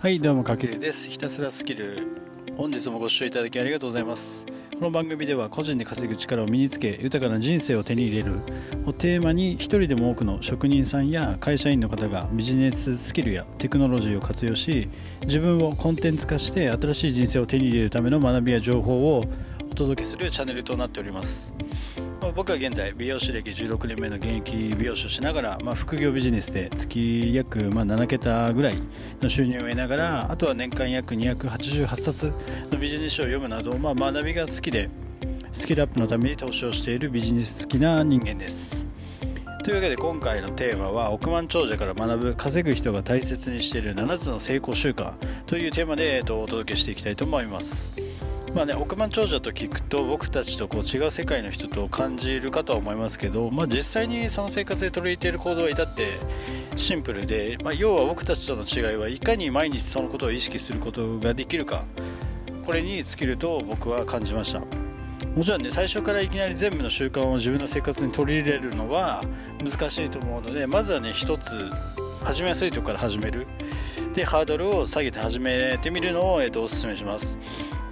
はいどうもかけ。るです。ひたすらスキル。本日もご視聴いただきありがとうございます。この番組では個人で稼ぐ力を身につけ豊かな人生を手に入れるをテーマに一人でも多くの職人さんや会社員の方がビジネススキルやテクノロジーを活用し自分をコンテンツ化して新しい人生を手に入れるための学びや情報をお届けするチャンネルとなっております僕は現在美容師歴16年目の現役美容師をしながら、まあ、副業ビジネスで月約、まあ、7桁ぐらいの収入を得ながらあとは年間約288冊のビジネス書を読むなど、まあ、学びが好きでスキルアップのために投資をしているビジネス好きな人間です。というわけで今回のテーマは億万長者から学ぶ稼ぐ人が大切にしている7つの成功習慣というテーマで、えっと、お届けしていきたいと思います。まあね、億万長者と聞くと僕たちとこう違う世界の人と感じるかとは思いますけど、まあ、実際にその生活で取り入れている行動は至ってシンプルで、まあ、要は僕たちとの違いはいかに毎日そのことを意識することができるかこれに尽きると僕は感じました。もちろんね最初からいきなり全部の習慣を自分の生活に取り入れるのは難しいと思うのでまずはね一つ始めやすいとこから始める。でハードルを下げて始めてみるのを、えー、とおすすめします。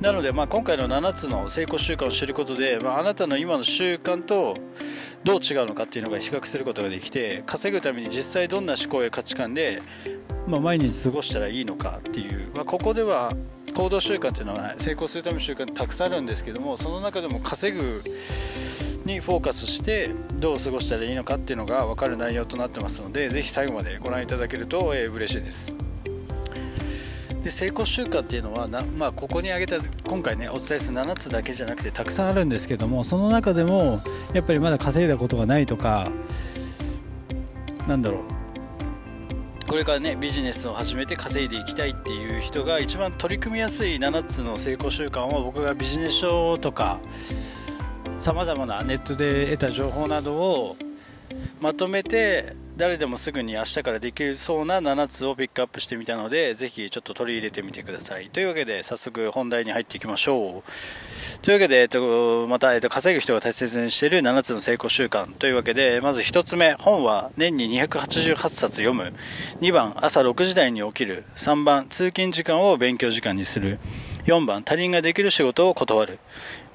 なので、まあ、今回の7つの成功習慣を知ることで、まあ、あなたの今の習慣とどう違うのかっていうのが比較することができて稼ぐために実際どんな思考や価値観で、まあ、毎日過ごしたらいいのかっていう、まあ、ここでは行動習慣っていうのは成功するための習慣たくさんあるんですけどもその中でも稼ぐにフォーカスしてどう過ごしたらいいのかっていうのが分かる内容となってますのでぜひ最後までご覧いただけると、えー、嬉しいです。で成功習慣っていうのはな、まあ、ここに挙げた今回ねお伝えする7つだけじゃなくてたくさんあるんですけどもその中でもやっぱりまだ稼いだことがないとかなんだろう。これからねビジネスを始めて稼いでいきたいっていう人が一番取り組みやすい7つの成功習慣を僕がビジネス書とかさまざまなネットで得た情報などをまとめて誰でもすぐに明日からできるそうな7つをピックアップしてみたのでぜひちょっと取り入れてみてください。というわけで早速本題に入っていきましょう。というわけで、えっと、また、えっと、稼ぐ人が大切にしている7つの成功習慣。というわけでまず1つ目。本は年に288冊読む。2番朝6時台に起きる。3番通勤時間を勉強時間にする。4番他人ができる仕事を断る。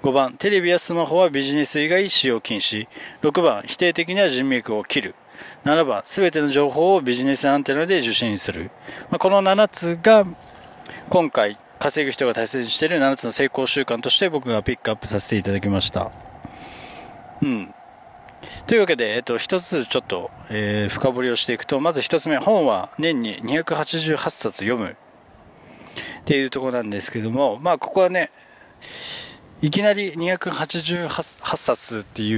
5番テレビやスマホはビジネス以外使用禁止。6番否定的な人脈を切る。7番、すべての情報をビジネスアンテナで受信する。まあ、この7つが、今回、稼ぐ人が大切にしている7つの成功習慣として僕がピックアップさせていただきました。うん。というわけで、えっと、一つちょっと、えー、深掘りをしていくと、まず一つ目、本は年に288冊読むっていうところなんですけども、まあ、ここはね、いきなり288冊ってい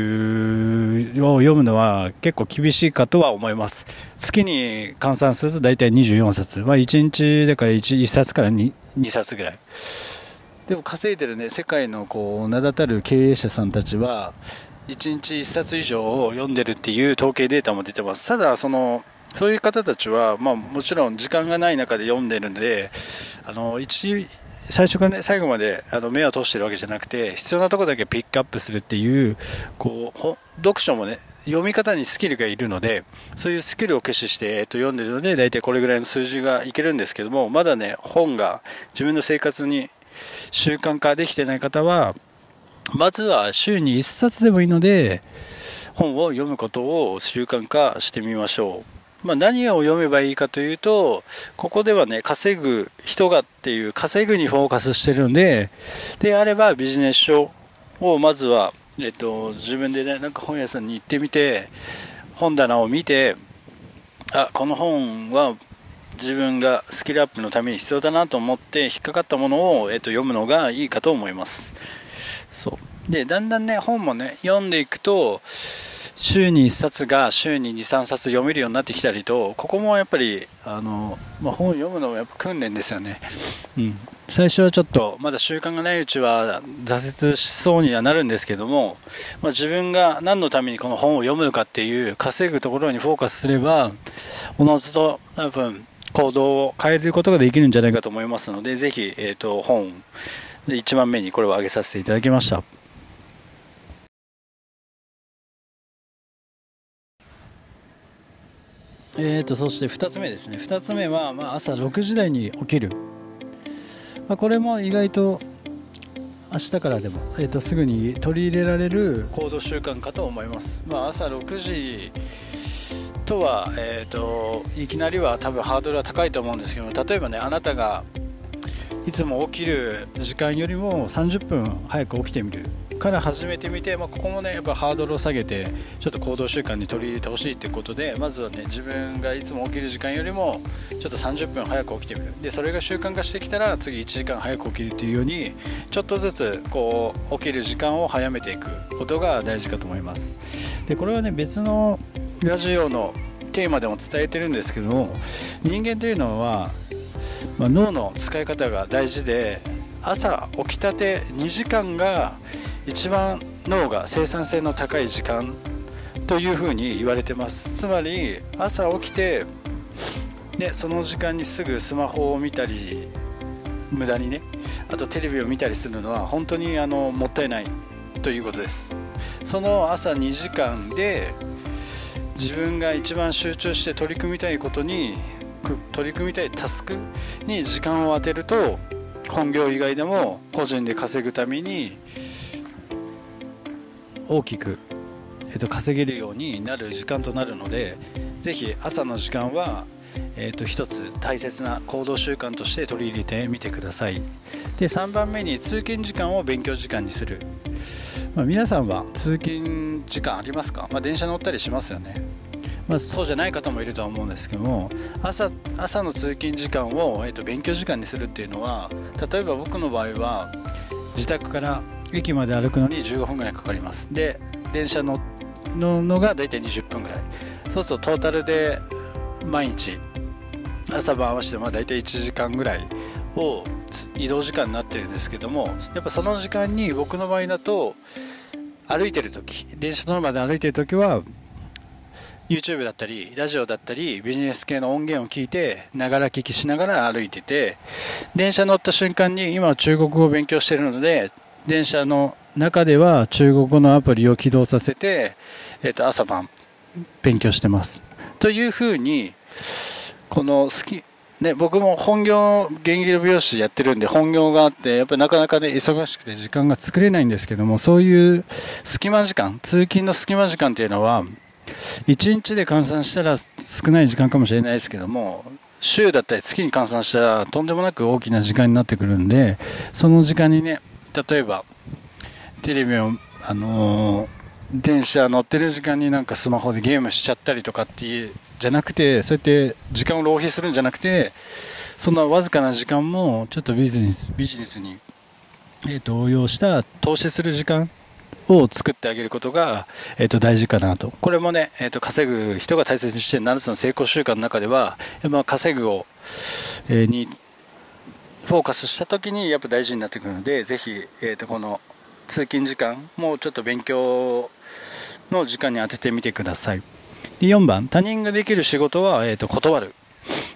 うを読むのは結構厳しいかとは思います。月に換算すると大体24冊。まあ1日だから 1, 1冊から 2, 2冊ぐらい。でも稼いでるね、世界のこう名だたる経営者さんたちは、1日1冊以上を読んでるっていう統計データも出てます。ただ、その、そういう方たちは、まあ、もちろん時間がない中で読んでるんで、あの、1、最初からね、最後まであの目を通してるわけじゃなくて、必要なとこだけピックアップするっていう、こう、読書もね、読み方にスキルがいるので、そういうスキルを駆使して、えっと、読んでるので、大体これぐらいの数字がいけるんですけども、まだね、本が自分の生活に習慣化できてない方は、まずは週に1冊でもいいので、本を読むことを習慣化してみましょう。まあ、何を読めばいいかというと、ここではね、稼ぐ人がっていう稼ぐにフォーカスしてるんで、であればビジネス書をまずは、えっと、自分でね、なんか本屋さんに行ってみて、本棚を見て、あ、この本は自分がスキルアップのために必要だなと思って引っかかったものを、えっと、読むのがいいかと思います。そう。で、だんだんね、本もね、読んでいくと、週に1冊が週に2、3冊読めるようになってきたりと、ここもやっぱり、あの、まあ、本を読むのもやっぱ訓練ですよね。うん。最初はちょっと、まだ習慣がないうちは挫折しそうにはなるんですけども、まあ、自分が何のためにこの本を読むのかっていう稼ぐところにフォーカスすれば、おのずと多分行動を変えることができるんじゃないかと思いますので、ぜひ、えっ、ー、と、本、1番目にこれを挙げさせていただきました。えーと、そして2つ目ですね。2つ目は、まあ、朝6時台に起きる、まあ、これも意外と明日からでも、えーと、すぐに取り入れられる行動習慣かと思います、まあ、朝6時とは、えーといきなりは多分ハードルは高いと思うんですけど例えばねあなたがいつも起きる時間よりも30分早く起きてみる。から始めてみて、まあ、ここもねやっぱハードルを下げてちょっと行動習慣に取り入れてほしいということでまずはね自分がいつも起きる時間よりもちょっと30分早く起きてみる。でそれが習慣化してきたら次1時間早く起きるというようにちょっとずつこう起きる時間を早めていくことが大事かと思います。でこれはね別のラジオのテーマでも伝えてるんですけども人間というのはまあ、脳の使い方が大事で朝起きたて2時間が一番脳が生産性の高い時間というふうに言われてます。つまり朝起きてでその時間にすぐスマホを見たり無駄にねあとテレビを見たりするのは本当にあのもったいないということです。その朝2時間で自分が一番集中して取り組みたいことに取り組みたいタスクに時間を当てると本業以外でも個人で稼ぐために大きく、えー、と稼げるようになる時間となるのでぜひ朝の時間は、えー、と一つ大切な行動習慣として取り入れてみてください。で3番目に通勤時間を勉強時間にする、まあ、皆さんは通勤時間ありますか、まあ、電車乗ったりしますよね。まあ、そうじゃない方もいるとは思うんですけども朝朝の通勤時間を、えーと、勉強時間にするっていうのは例えば僕の場合は自宅から駅まで歩くのに15分ぐらいかかります。で電車のののが大体20分ぐらい。そうするとトータルで毎日朝晩合わせてまあ大体1時間ぐらいを移動時間になってるんですけどもやっぱその時間に僕の場合だと歩いてる時電車乗るまで歩いてる時は YouTube だったりラジオだったりビジネス系の音源を聞いてながら聞きしながら歩いてて電車乗った瞬間に今は中国語を勉強してるので電車の中では中国語のアプリを起動させて、えー、と朝晩勉強してます。というふうにこの好きね、僕も本業、現役の美容師やってるんで本業があって、やっぱりなかなかね、忙しくて時間が作れないんですけども、そういう隙間時間、通勤の隙間時間っていうのは、1日で換算したら少ない時間かもしれないですけども週だったり月に換算したらとんでもなく大きな時間になってくるんでその時間にね例えばテレビをあのー、電車乗ってる時間になんかスマホでゲームしちゃったりとかっていうじゃなくてそうやって時間を浪費するんじゃなくてそんなわずかな時間もちょっとビジネスビジネスに、えーと応用した投資する時間を作ってあげることが、えー、と大事かなと。これもね、えー、と稼ぐ人が大切にしている7つの成功習慣の中では、まあ、稼ぐを、えー、にフォーカスした時にやっぱ大事になってくるので、ぜひ、えー、とこの通勤時間もちょっと勉強の時間に当ててみてください。で4番、他人ができる仕事は、えー、と断る。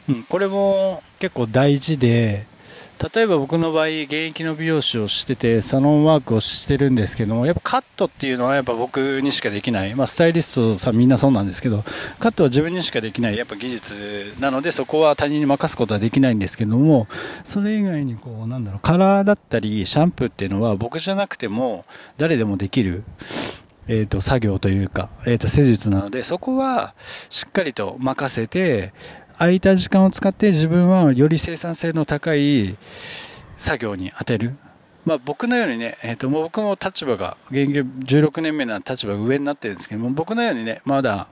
うん、これも結構大事で、例えば僕の場合、現役の美容師をしてて、サロンワークをしてるんですけども、やっぱカットっていうのはやっぱ僕にしかできない。まあ、スタイリストさんみんなそうなんですけど、カットは自分にしかできない、やっぱ技術なので、そこは他人に任すことはできないんですけども、それ以外にこう、なんだろう、カラーだったり、シャンプーっていうのは僕じゃなくても、誰でもできる。えっ、ー、と、作業というか、えっ、ー、と、施術なので、そこはしっかりと任せて、空いた時間を使って自分はより生産性の高い作業に当てる。まあ、僕のようにね、えー、ともう僕も立場が、現役16年目な立場が上になってるんですけども、僕のようにね、まだ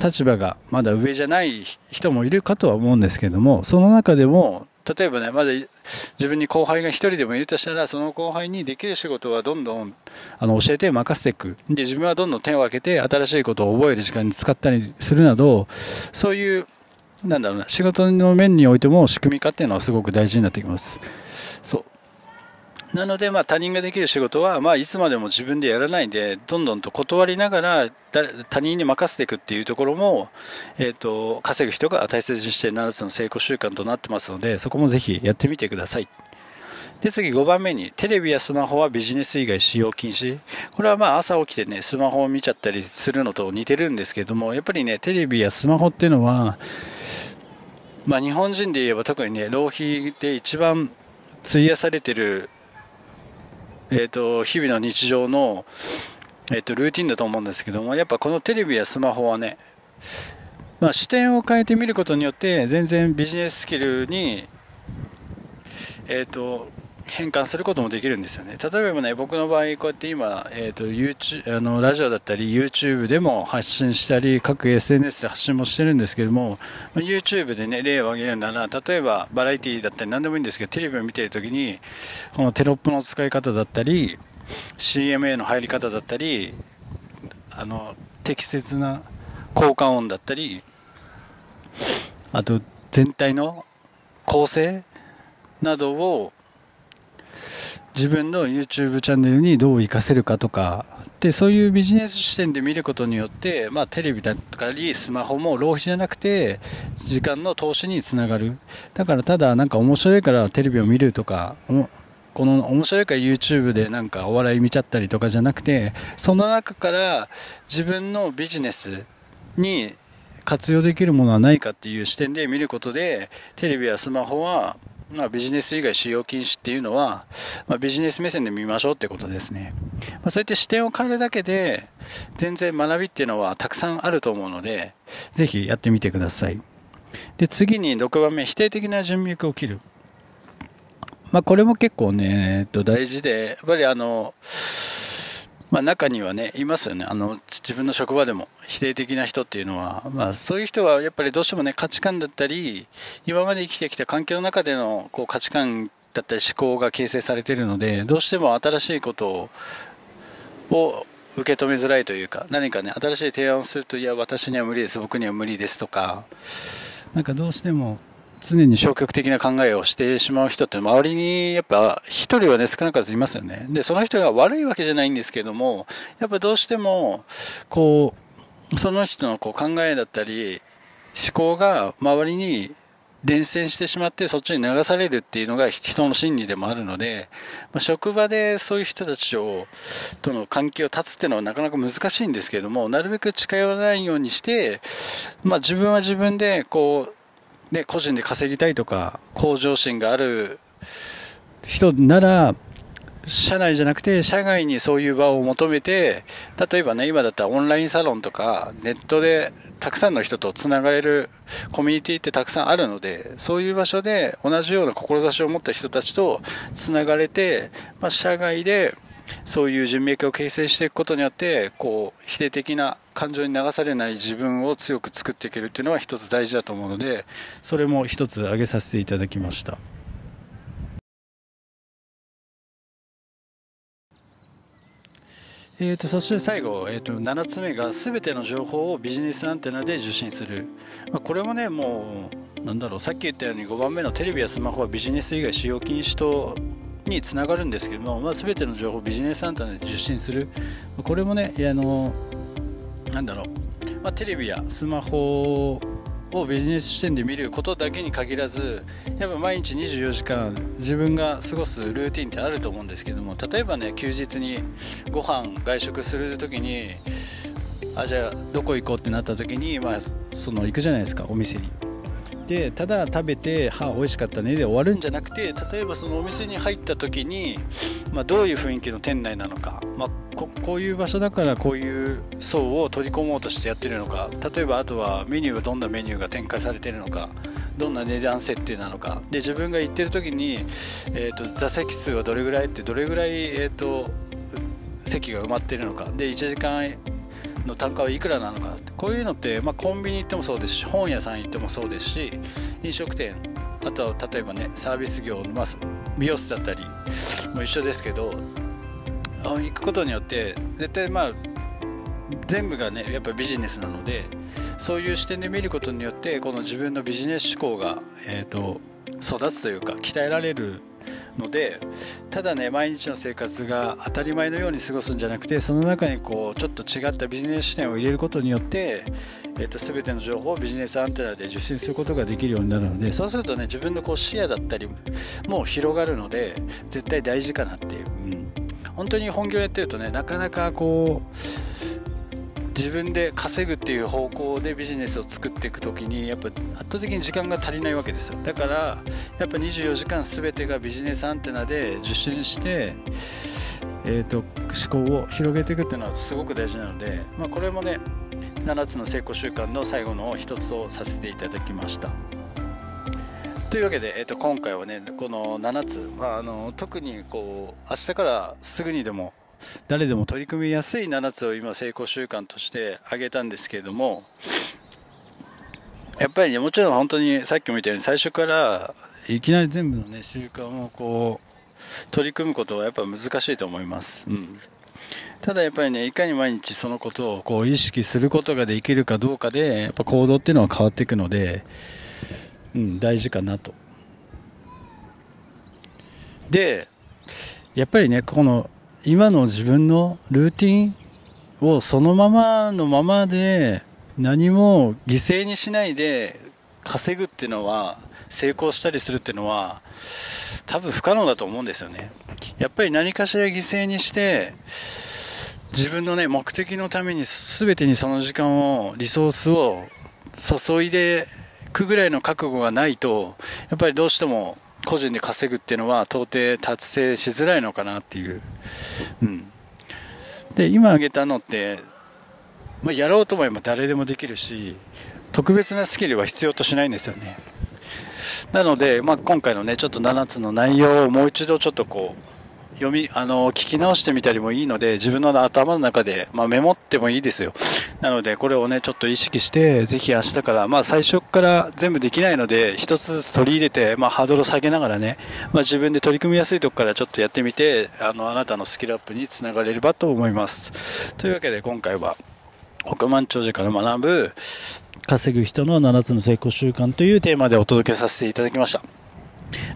立場がまだ上じゃない人もいるかとは思うんですけども、その中でも、例えばね、まだ自分に後輩が1人でもいるとしたら、その後輩にできる仕事はどんどんあの教えて任せていく。で、自分はどんどん手を挙げて新しいことを覚える時間に使ったりするなど、そういうなんだろうな、仕事の面においても仕組み化っていうのはすごく大事になってきます。そう。なので、まあ、他人ができる仕事は、まあ、いつまでも自分でやらないで、どんどんと断りながら、他人に任せていくっていうところも、えっ、ー、と、稼ぐ人が大切にして7つの成功習慣となってますので、そこもぜひやってみてください。で次5番目にテレビやスマホはビジネス以外使用禁止。これはまあ朝起きてねスマホを見ちゃったりするのと似てるんですけどもやっぱりねテレビやスマホっていうのはまあ日本人で言えば特にね浪費で一番費やされてるえーと、日々の日常の、えーと、ルーティンだと思うんですけどもやっぱこのテレビやスマホはね、まあ、視点を変えてみることによって全然ビジネススキルに、えーと変換することもできるんですよね。例えばね僕の場合こうやって今、えーと、YouTube あのラジオだったり YouTube でも発信したり各 SNS で発信もしてるんですけども YouTube でね例を挙げるなら例えばバラエティだったり何でもいいんですけどテレビを見ている時にこのテロップの使い方だったり CMA の入り方だったりあの適切な効果音だったりあと全体の構成などを自分の YouTube チャンネルにどう活かせるかとかでそういうビジネス視点で見ることによって、まあ、テレビだったりスマホも浪費じゃなくて時間の投資につながる。だからただなんか面白いからテレビを見るとかこの面白いから YouTube でなんかお笑い見ちゃったりとかじゃなくてその中から自分のビジネスに活用できるものはないかっていう視点で見ることでテレビやスマホはまあ、ビジネス以外使用禁止っていうのは、まあ、ビジネス目線で見ましょうってことですね。まあ、そうやって視点を変えるだけで、全然学びっていうのはたくさんあると思うので、ぜひやってみてください。で、次に6番目、否定的な人脈を切る。まあ、これも結構ね、えっと、大事で、やっぱりあの、まあ、中にはね、いますよね。あの、自分の職場でも否定的な人っていうのは、まあ、そういう人はやっぱりどうしてもね、価値観だったり、今まで生きてきた環境の中でのこう価値観だったり思考が形成されているので、どうしても新しいことを受け止めづらいというか、何かね、新しい提案をすると、いや、私には無理です、僕には無理ですとか、なんかどうしても常に消極的な考えをしてしまう人って周りにやっぱ一人はね少なからずいますよね。でその人が悪いわけじゃないんですけどもやっぱどうしてもこうその人のこう考えだったり思考が周りに伝染してしまってそっちに流されるっていうのが人の心理でもあるので、まあ、職場でそういう人たちをとの関係を断つっていうのはなかなか難しいんですけれどもなるべく近寄らないようにして、まあ、自分は自分でこうね、個人で稼ぎたいとか向上心がある人なら社内じゃなくて社外にそういう場を求めて例えばね今だったらオンラインサロンとかネットでたくさんの人とつながれるコミュニティってたくさんあるのでそういう場所で同じような志を持った人たちとつながれて、まあ、社外でそういう人脈を形成していくことによってこう否定的な感情に流されない自分を強く作っていけるっていうのは一つ大事だと思うのでそれも一つ挙げさせていただきました。えーと、そして最後、えーと、と7つ目が全ての情報をビジネスアンテナで受信する、まあ、これもねもうなんだろうさっき言ったように5番目のテレビやスマホはビジネス以外使用禁止とにつながるんですけども、まあ、全ての情報をビジネスアンテナで受信する。これもねあのなんだろう、まあ、テレビやスマホをビジネス視点で見ることだけに限らずやっぱ毎日24時間自分が過ごすルーティンってあると思うんですけども例えばね休日にご飯外食する時にあじゃあどこ行こうってなった時に、まあ、その行くじゃないですかお店に。でただ食べて「はあ美味しかったね」で終わるんじゃなくて例えばそのお店に入った時に、まあ、どういう雰囲気の店内なのか、まあ、ここういう場所だからこういう層を取り込もうとしてやってるのか例えばあとはメニューがどんなメニューが展開されてるのかどんな値段設定なのか。で自分が行ってる時に、えーと、座席数はどれぐらいってどれぐらい、えーと席が埋まってるのか。で1時間の単価はいくらなのか。こういうのって、まあ、コンビニ行ってもそうですし本屋さん行ってもそうですし飲食店あとは例えばねサービス業の、まあ、美容室だったりも一緒ですけど行くことによって絶対まあ全部がねやっぱビジネスなのでそういう視点で見ることによってこの自分のビジネス思考が、えーと、育つというか鍛えられるのでただね毎日の生活が当たり前のように過ごすんじゃなくてその中にこうちょっと違ったビジネス視点を入れることによって、えーと、全ての情報をビジネスアンテナで受信することができるようになるのでそうするとね自分のこう視野だったりも広がるので絶対大事かなっていう、本当に本業やってるとねなかなかこう自分で稼ぐっていう方向でビジネスを作っていく時にやっぱ圧倒的に時間が足りないわけですよ。だからやっぱ24時間全てがビジネスアンテナで受信して、えーと、思考を広げていくっていうのはすごく大事なので、まあ、これもね7つの成功習慣の最後の一つをさせていただきました。というわけで、えー、と今回はねこの7つ、まあ、あの特にこう明日からすぐにでも誰でも取り組みやすい7つを今成功習慣として挙げたんですけれどもやっぱりねもちろん本当にさっきも言ったように最初からいきなり全部のね習慣をこう取り組むことはやっぱ難しいと思います、うん、ただやっぱりねいかに毎日そのことをこう意識することができるかどうかでやっぱ行動っていうのは変わっていくので、うん、大事かなと。でやっぱりねこの今の自分のルーティンをそのままのままで何も犠牲にしないで稼ぐっていうのは成功したりするっていうのは多分不可能だと思うんですよね。やっぱり何かしら犠牲にして自分のね目的のために全てにその時間をリソースを注いでくぐらいの覚悟がないとやっぱりどうしても個人で稼ぐっていうのは到底達成しづらいのかなっていう、うん、で今挙げたのって、まあ、やろうと思えば誰でもできるし特別なスキルは必要としないんですよね。なので、まあ、今回のねちょっと7つの内容をもう一度ちょっとこう読み、あの、聞き直してみたりもいいので、自分の頭の中で、まあ、メモってもいいですよ。なので、これをね、ちょっと意識して、ぜひ明日から、まあ、最初から全部できないので、一つずつ取り入れて、まあ、ハードルを下げながらね、まあ、自分で取り組みやすいとこからちょっとやってみて、あの、あなたのスキルアップにつながれればと思います。というわけで、今回は、億万長者から学ぶ、稼ぐ人の7つの成功習慣というテーマでお届けさせていただきました。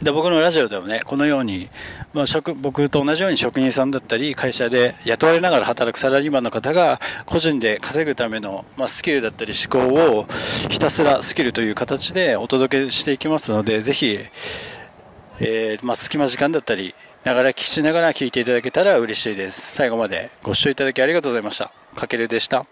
で僕のラジオでもね、このように、まあ、職僕と同じように職人さんだったり、会社で雇われながら働くサラリーマンの方が、個人で稼ぐための、まあ、スキルだったり思考をひたすらスキルという形でお届けしていきますので、ぜひ、えー、まあ、隙間時間だったり、ながら聞きながら聞いていただけたら嬉しいです。最後までご視聴いただきありがとうございました。かけるでした。